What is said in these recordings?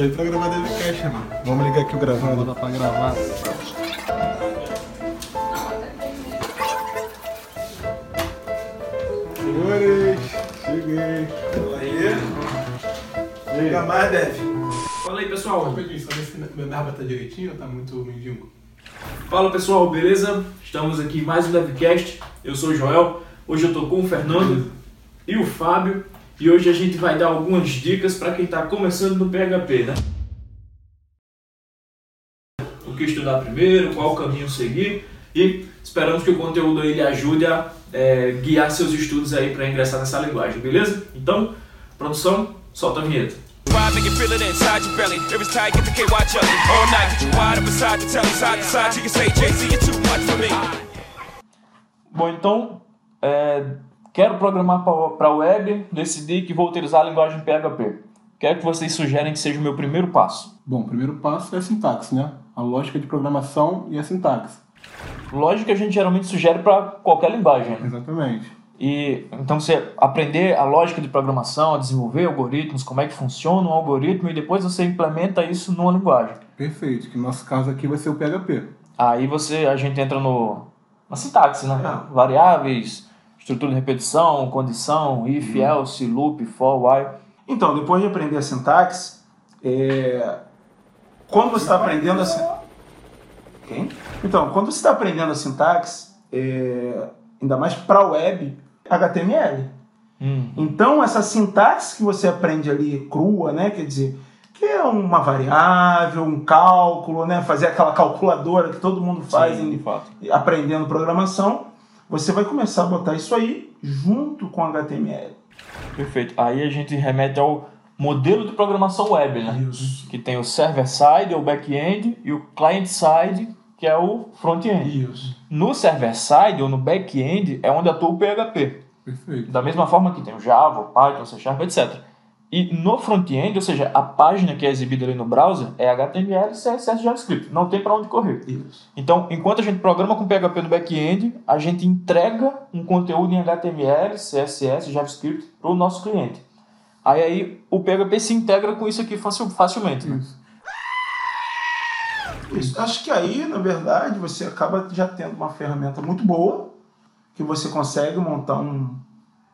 Tô aí pra gravar DevCast, mano. Vamos ligar aqui o gravado. Bota pra gravar. Senhores, cheguei. Aí. Liga mais, Dev. Fala aí, pessoal. Rapidinho, só ver se minha barba tá direitinho ou tá muito mendigo. Fala, pessoal, beleza? Estamos aqui em mais um DevCast. Eu sou o Joel. Hoje eu tô com o Fernando e o Fábio. E hoje a gente vai dar algumas dicas para quem está começando no PHP, né? O que estudar primeiro, qual caminho seguir e esperamos que o conteúdo aí lhe ajude a é, guiar seus estudos aí para ingressar nessa linguagem, beleza? Então, produção, solta a vinheta. Bom, então, é, quero programar para a web, decidi que vou utilizar a linguagem PHP. Quero que vocês sugerem que seja o meu primeiro passo. Bom, o primeiro passo é a sintaxe, né? A lógica de programação e a sintaxe. Lógica a gente geralmente sugere para qualquer linguagem. Exatamente. E então você aprender a lógica de programação, a desenvolver algoritmos, como é que funciona um algoritmo e depois você implementa isso numa linguagem. Perfeito, que no nosso caso aqui vai ser o PHP. Aí você a gente entra no na sintaxe, né? É. Variáveis, estrutura de repetição, condição, if, uhum. else, loop, for, while. Então, depois de aprender a sintaxe, é... quando você está aprendendo a Quem? Então, quando você está aprendendo a sintaxe, é... ainda mais para web, HTML. Hum. Então, essa sintaxe que você aprende ali crua, né? Quer dizer, que é uma variável, um cálculo, né? Fazer aquela calculadora que todo mundo faz Sim, em, aprendendo programação você vai começar a botar isso aí junto com HTML. Perfeito. Aí a gente remete ao modelo de programação web, né? Isso. Que tem o server-side, o back-end, e o client-side, que é o front-end. Isso. No server-side ou no back-end é onde atua o PHP. Perfeito. Da mesma forma que tem o Java, o Python, C Sharp, etc. E no front-end, ou seja, a página que é exibida ali no browser é HTML, CSS e JavaScript. Não tem para onde correr. Isso. Então, enquanto a gente programa com PHP no back-end, a gente entrega um conteúdo em HTML, CSS e JavaScript para o nosso cliente. Aí, aí o PHP se integra com isso aqui facilmente. Né? Isso. Isso. Acho que aí, na verdade, você acaba já tendo uma ferramenta muito boa, que você consegue montar um,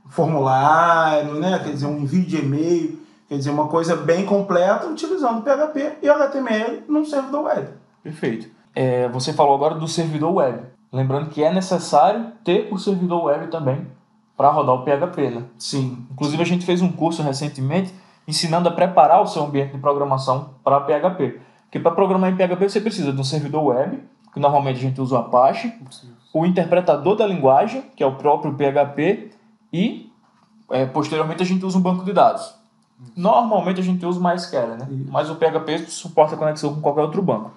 formulário, né? quer dizer, um envio de e-mail, quer dizer, uma coisa bem completa utilizando PHP e HTML num servidor web. Perfeito. É, você falou agora do servidor web. Lembrando que é necessário ter o servidor web também para rodar o PHP, né? Sim. Inclusive a gente fez um curso recentemente ensinando a preparar o seu ambiente de programação para PHP. Porque para programar em PHP você precisa de um servidor web, que normalmente a gente usa o Apache, Sim. o interpretador da linguagem, que é o próprio PHP, e é, posteriormente a gente usa um banco de dados. Normalmente a gente usa o MySQL, né? Mas o PHP suporta a conexão com qualquer outro banco.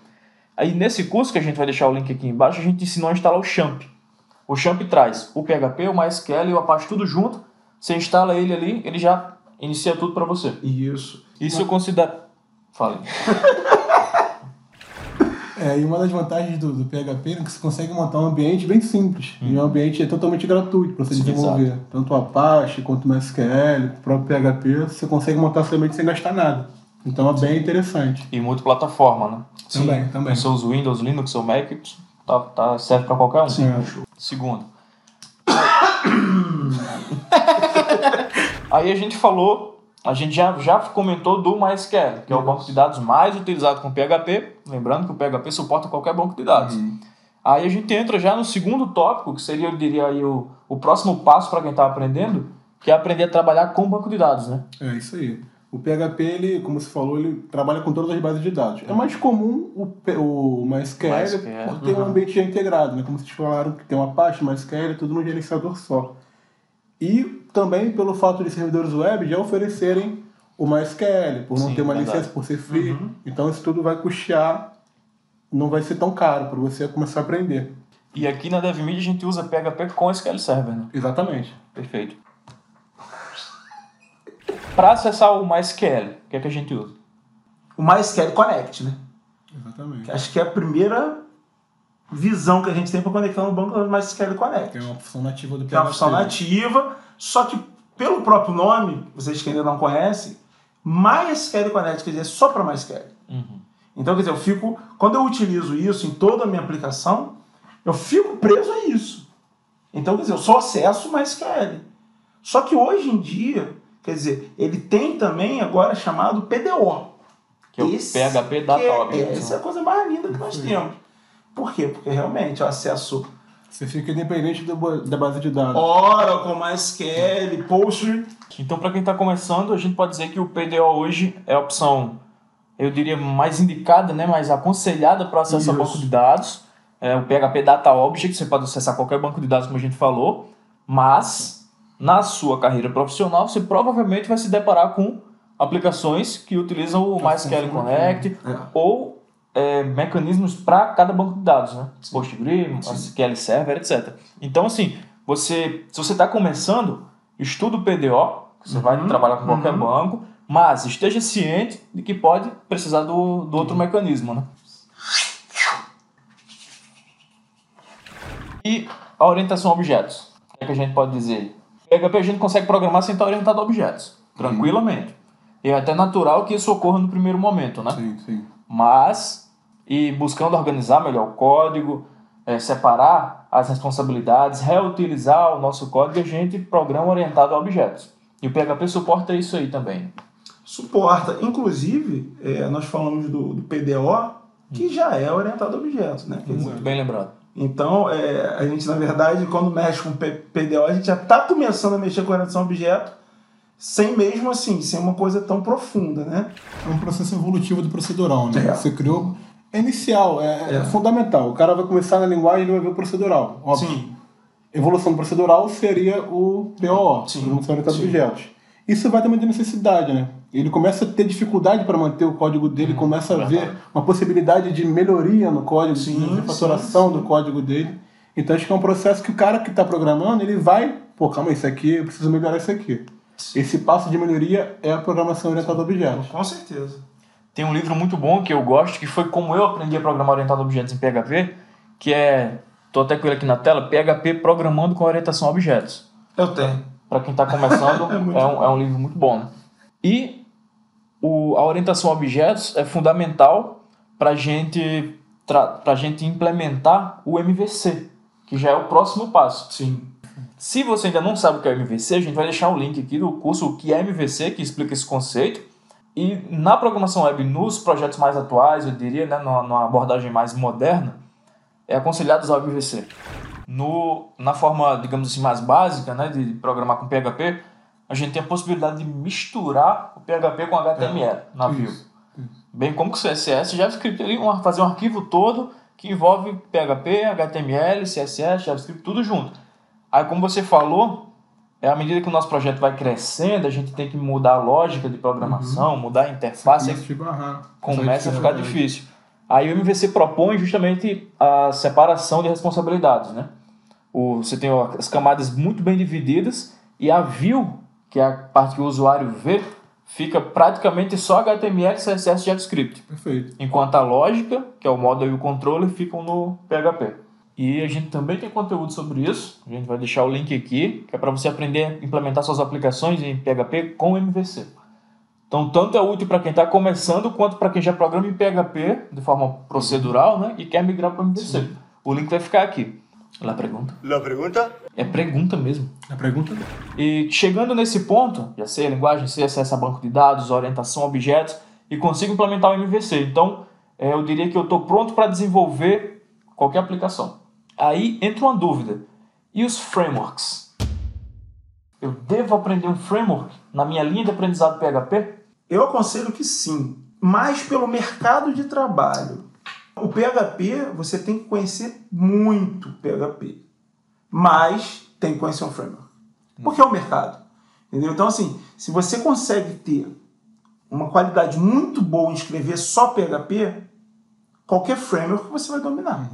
Aí nesse curso que a gente vai deixar o link aqui embaixo, a gente ensinou a instalar o Champ. O Champ traz o PHP, o MySQL e o Apache tudo junto. Você instala ele ali, ele já inicia tudo para você. Isso. Isso eu considero. Fale. É, e uma das vantagens do, do PHP é que você consegue montar um ambiente bem simples. Hum. E um ambiente é totalmente gratuito para você Sim, desenvolver. Exato. Tanto o Apache quanto o MySQL, o próprio PHP, você consegue montar seu ambiente sem gastar nada. Então é bem interessante. E multiplataforma, né? Também, Sim. também. Com seus Windows, Linux ou Mac, tá, tá, serve para qualquer um. Sim. Segundo. Aí a gente falou a gente já, já comentou do MySQL, que é o banco de dados mais utilizado com PHP. Lembrando que o PHP suporta qualquer banco de dados. Uhum. Aí a gente entra já no segundo tópico, que seria, eu diria, aí, o, o próximo passo para quem está aprendendo, que é aprender a trabalhar com banco de dados, né? É isso aí. O PHP, ele, como você falou, ele trabalha com todas as bases de dados. É mais comum o, o MySQL, MySQL. por ter uhum. um ambiente integrado, né? Como vocês falaram, que tem uma Apache, MySQL, tudo num gerenciador só. E também pelo fato de servidores web já oferecerem o MySQL, por não Sim, ter uma verdade. licença, por ser free. Uhum. Então isso tudo vai custear, não vai ser tão caro para você começar a aprender. E aqui na DevMedia a gente usa PHP com SQL Server, né? Exatamente. Perfeito. para acessar o MySQL, o que é que a gente usa? O MySQL Connect, né? Exatamente. Acho que é a primeira visão que a gente tem para conectar no banco do MySQL Connect. é uma função nativa do PHP. é uma função nativa, só que pelo próprio nome, vocês que ainda não conhecem, MySQL Connect, quer dizer, só para MySQL. Uhum. Então, quer dizer, eu fico, quando eu utilizo isso em toda a minha aplicação, eu fico preso a isso. Então, quer dizer, eu só acesso MySQL. Só que hoje em dia, quer dizer, ele tem também agora chamado PDO. Que é o esse PHP Data é, Object. Essa é a coisa mais linda que nós temos. Por quê? Porque realmente o acesso você fica independente do, da base de dados. Oracle, MySQL, Postgre. Então, para quem está começando, a gente pode dizer que o PDO hoje é a opção, eu diria, mais indicada, né, mais aconselhada para acesso Isso. a banco de dados. É o PHP Data Object, você pode acessar qualquer banco de dados, como a gente falou, mas na sua carreira profissional, você provavelmente vai se deparar com aplicações que utilizam o MySQL Connect é. ou é, mecanismos para cada banco de dados, né? PostgreSQL, SQL Server, etc. Então, assim, você, se você está começando, estuda o PDO, você uhum, vai trabalhar com qualquer uhum. banco, mas esteja ciente de que pode precisar do, do outro mecanismo, né? E a orientação a objetos. O que, é que a gente pode dizer? PHP a gente consegue programar sem estar orientado a objetos, tranquilamente. Uhum. E é até natural que isso ocorra no primeiro momento, né? Sim, sim. Mas, e buscando organizar melhor o código, é, separar as responsabilidades, reutilizar o nosso código, a gente programa orientado a objetos. E o PHP suporta isso aí também. Suporta. Inclusive, é, nós falamos do, do, PDO, que já é orientado a objetos. Né? Muito bem lembrado. Então, é, a gente, na verdade, quando mexe com PDO, a gente já está começando a mexer com orientação a objeto, sem mesmo assim, sem uma coisa tão profunda, né? É um processo evolutivo do procedural, né? É. Você criou. É inicial, é, é, fundamental. O cara vai começar na linguagem e vai ver o procedural. Óbvio. Sim. Evolução procedural seria o POO, Evolução Orientada a Objetos. Isso vai ter uma necessidade, né? Ele começa a ter dificuldade para manter o código dele, hum, começa a ver uma possibilidade de melhoria no código, sim, de refatoração do código dele. Então acho que é um processo que o cara que está programando, ele vai, pô, calma, isso aqui, eu preciso melhorar isso aqui. Esse passo de melhoria é a programação orientada a objetos. Com certeza. Tem um livro muito bom que eu gosto, que foi como eu aprendi a programar orientado a objetos em PHP, que é, tô até com ele aqui na tela, PHP Programando com Orientação a Objetos. Eu tenho. Para quem está começando, é, é, um, é um livro muito bom. Né? E o, a orientação a objetos é fundamental para gente, a gente implementar o MVC, que já é o próximo passo. Sim. Se você ainda não sabe o que é MVC, a gente vai deixar o link aqui do curso O que é MVC, que explica esse conceito. E na programação web, nos projetos mais atuais, eu diria, né, numa, numa abordagem mais moderna, é aconselhado usar o MVC. No, na forma, digamos assim, mais básica né, de programar com PHP, a gente tem a possibilidade de misturar o PHP com HTML é, na view. Bem como com CSS, JavaScript, fazer um arquivo todo que envolve PHP, HTML, CSS, JavaScript, tudo junto. Aí, como você falou, é à medida que o nosso projeto vai crescendo, a gente tem que mudar a lógica de programação, uhum. mudar a interface. Começa a ficar difícil. Aí o MVC propõe justamente a separação de responsabilidades, né? O, você tem as camadas muito bem divididas e a view, que é a parte que o usuário vê, fica praticamente só HTML, CSS e JavaScript. Perfeito. Enquanto a lógica, que é o modo e o controle, ficam no PHP. E a gente também tem conteúdo sobre isso. A gente vai deixar o link aqui, que é para você aprender a implementar suas aplicações em PHP com MVC. Então, tanto é útil para quem está começando, quanto para quem já programa em PHP de forma procedural né, e quer migrar para o MVC. Sim. O link vai ficar aqui. La pergunta. La pergunta? É pergunta mesmo. É pergunta. E chegando nesse ponto, já sei a linguagem, sei acessa a banco de dados, orientação a objetos e consigo implementar o MVC. Então, é, eu diria que eu estou pronto para desenvolver qualquer aplicação. Aí entra uma dúvida. E os frameworks? Eu devo aprender um framework na minha linha de aprendizado PHP? Eu aconselho que sim, mas pelo mercado de trabalho. O PHP, você tem que conhecer muito PHP, mas tem que conhecer um framework. Porque é o mercado. Entendeu? Então, assim, se você consegue ter uma qualidade muito boa em escrever só PHP, qualquer framework você vai dominar.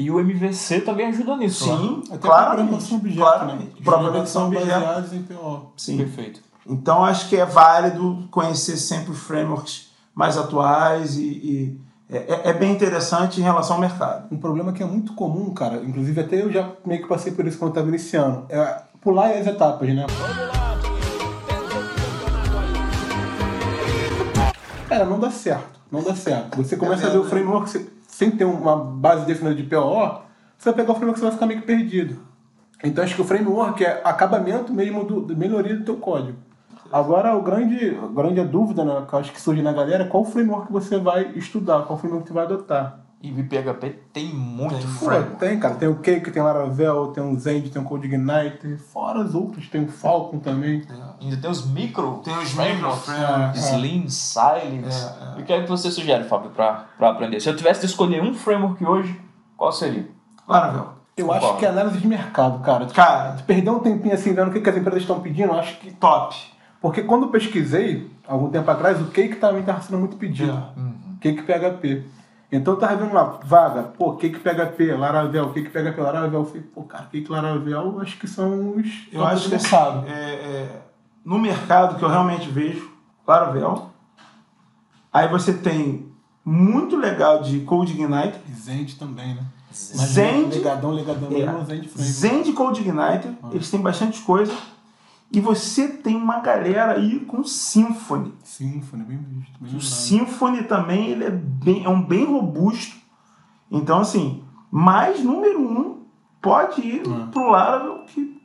E o MVC também ajuda nisso. Sim? Até claro. Programação objeto, claro, né? Programação baseados em PO. Sim. Perfeito. Então acho que é válido conhecer sempre os frameworks mais atuais e, e é, é, é, bem interessante em relação ao mercado. Um problema que é muito comum, cara, inclusive até eu já meio que passei por isso quando estava iniciando, é pular as etapas, né? Cara, não dá certo. Não dá certo. Você começa a ver o framework sem ter uma base definida de PO, você vai pegar o framework e você vai ficar meio que perdido. Então acho que o framework é acabamento mesmo do, de melhoria do teu código. Agora, o grande, a grande dúvida né, que acho que surge na galera é qual framework que você vai estudar, qual framework que você vai adotar. E o PHP tem muito tem, framework. Tem, cara. Tem o Cake, tem o Laravel, tem o Zend, tem o CodeIgnite, fora os outros. Tem o Falcon também. É. Ainda tem os micro. Tem os micro frameworks. É, Slim, Silence. É, é. E o que é que você sugere, Fábio, para aprender? Se eu tivesse de escolher um framework hoje, qual seria? Laravel. Eu Concordo. acho que é análise de mercado, cara. Cara, perder um tempinho assim vendo o que, que as empresas estão pedindo, eu acho que top. Porque quando eu pesquisei, algum tempo atrás, o Cake também estava sendo muito pedido. É. Uhum. Cake PHP. Então eu tava vendo lá, vaga, pô, Cake PHP, Laravel, Cake PHP, Laravel. Eu falei, pô, cara, Cake Laravel, acho que são os. Eu acho que mercado. É, é, no mercado que eu realmente vejo, Laravel. Aí você tem muito legal de Code Ignite. E Zend também, né? Zend. Legadão, legadão, é, Zend Zend Code Ignite, ah. eles têm bastante coisa. E você tem uma galera aí com Symfony. Symfony, bem visto. Bem o Symfony também ele é, bem, é um bem robusto. Então, assim, mais número um pode ir é. pro Laravel, que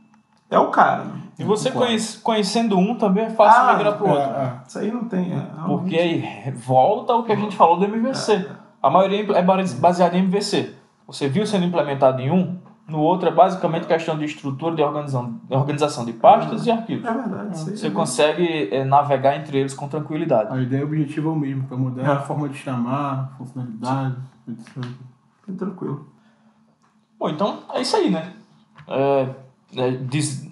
é o cara. Né? E você conhece, conhecendo um também é fácil ah, migrar pro é, outro. É. Isso aí não tem. É, Porque aí volta ao que a gente falou do MVC. É, a maioria é baseada em MVC. Você viu sendo implementado em um, no outro é basicamente questão de estrutura de organização, de, organização de pastas e arquivos. É verdade. Você é consegue é, navegar entre eles com tranquilidade. A ideia e o objetivo é o mesmo, para mudar é. a forma de chamar, funcionalidade, etc. Bem tranquilo. Bom, então é isso aí, né? É, é, diz...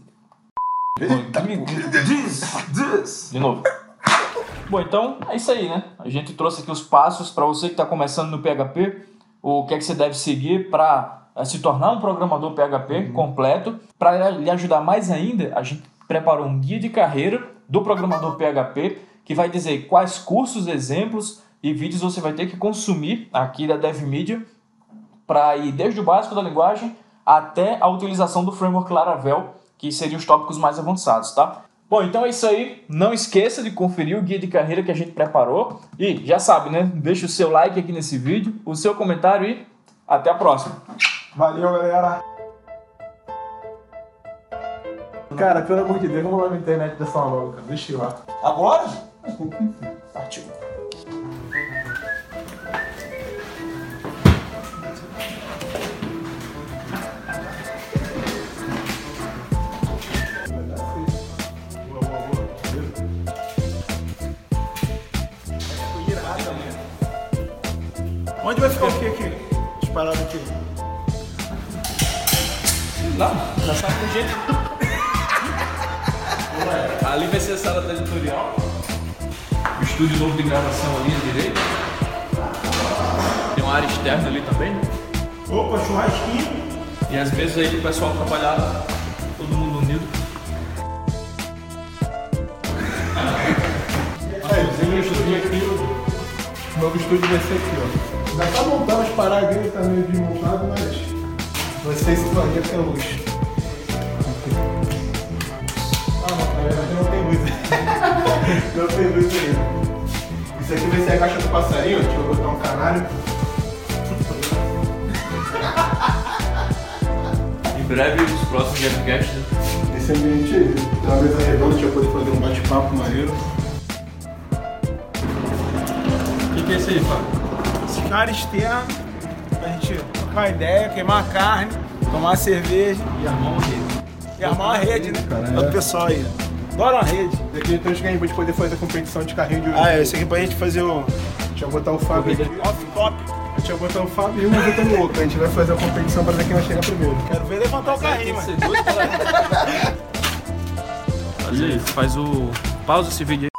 diz, diz. De novo. Bom, então é isso aí, né? A gente trouxe aqui os passos para você que está começando no PHP, o que é que você deve seguir para se tornar um programador PHP uhum. completo. Para lhe ajudar mais ainda, a gente preparou um guia de carreira do programador PHP que vai dizer quais cursos, exemplos e vídeos você vai ter que consumir aqui da DevMedia para ir desde o básico da linguagem até a utilização do framework Laravel, que seriam os tópicos mais avançados, tá? Bom, então é isso aí. Não esqueça de conferir o guia de carreira que a gente preparou. E já sabe, né? Deixa o seu like aqui nesse vídeo, o seu comentário e até a próxima. Valeu, galera. Cara, pelo amor de Deus, vamos lá na internet dessa logo, cara. Deixa eu lá. Agora? Partiu. Onde vai ficar o que aqui? Disparado aqui. Com jeito. ali vai ser a sala da editorial. O estúdio novo de gravação ali à direita. Tem uma área externa ali também. Opa, churrasquinho. E às vezes aí o pessoal trabalhar todo mundo unido. Aí, um estúdio aqui. O novo estúdio vai ser aqui, ó. Já tá montando as paradas tá meio desmontado, vocês se planejam a luz. Ah, não, na verdade não tem luz. não tem luz aí. Isso aqui vai ser a caixa do passarinho, deixa eu botar um canário. em breve os próximos Gamecast, né? Esse ambiente aí, uma mesa redonda, a gente vai poder fazer um bate-papo maneiro. O que, que é isso aí, Fábio? Esse cara externo pra gente trocar ideia, queimar a carne, tomar cerveja. E armar uma rede. E armar uma rede, né? Cara, é. O pessoal aí. Adora uma rede. Daqui então a gente pra poder fazer a competição de carrinho de hoje. Ah, é, esse aqui pra gente fazer o. Deixa eu botar o Fábio aqui. Off-top. Deixa eu botar o Fábio e um o outro. A gente vai fazer a competição pra ver quem vai chegar primeiro. Quero ver levantar o carrinho, mano. Faz isso, faz o. Pausa esse vídeo aí.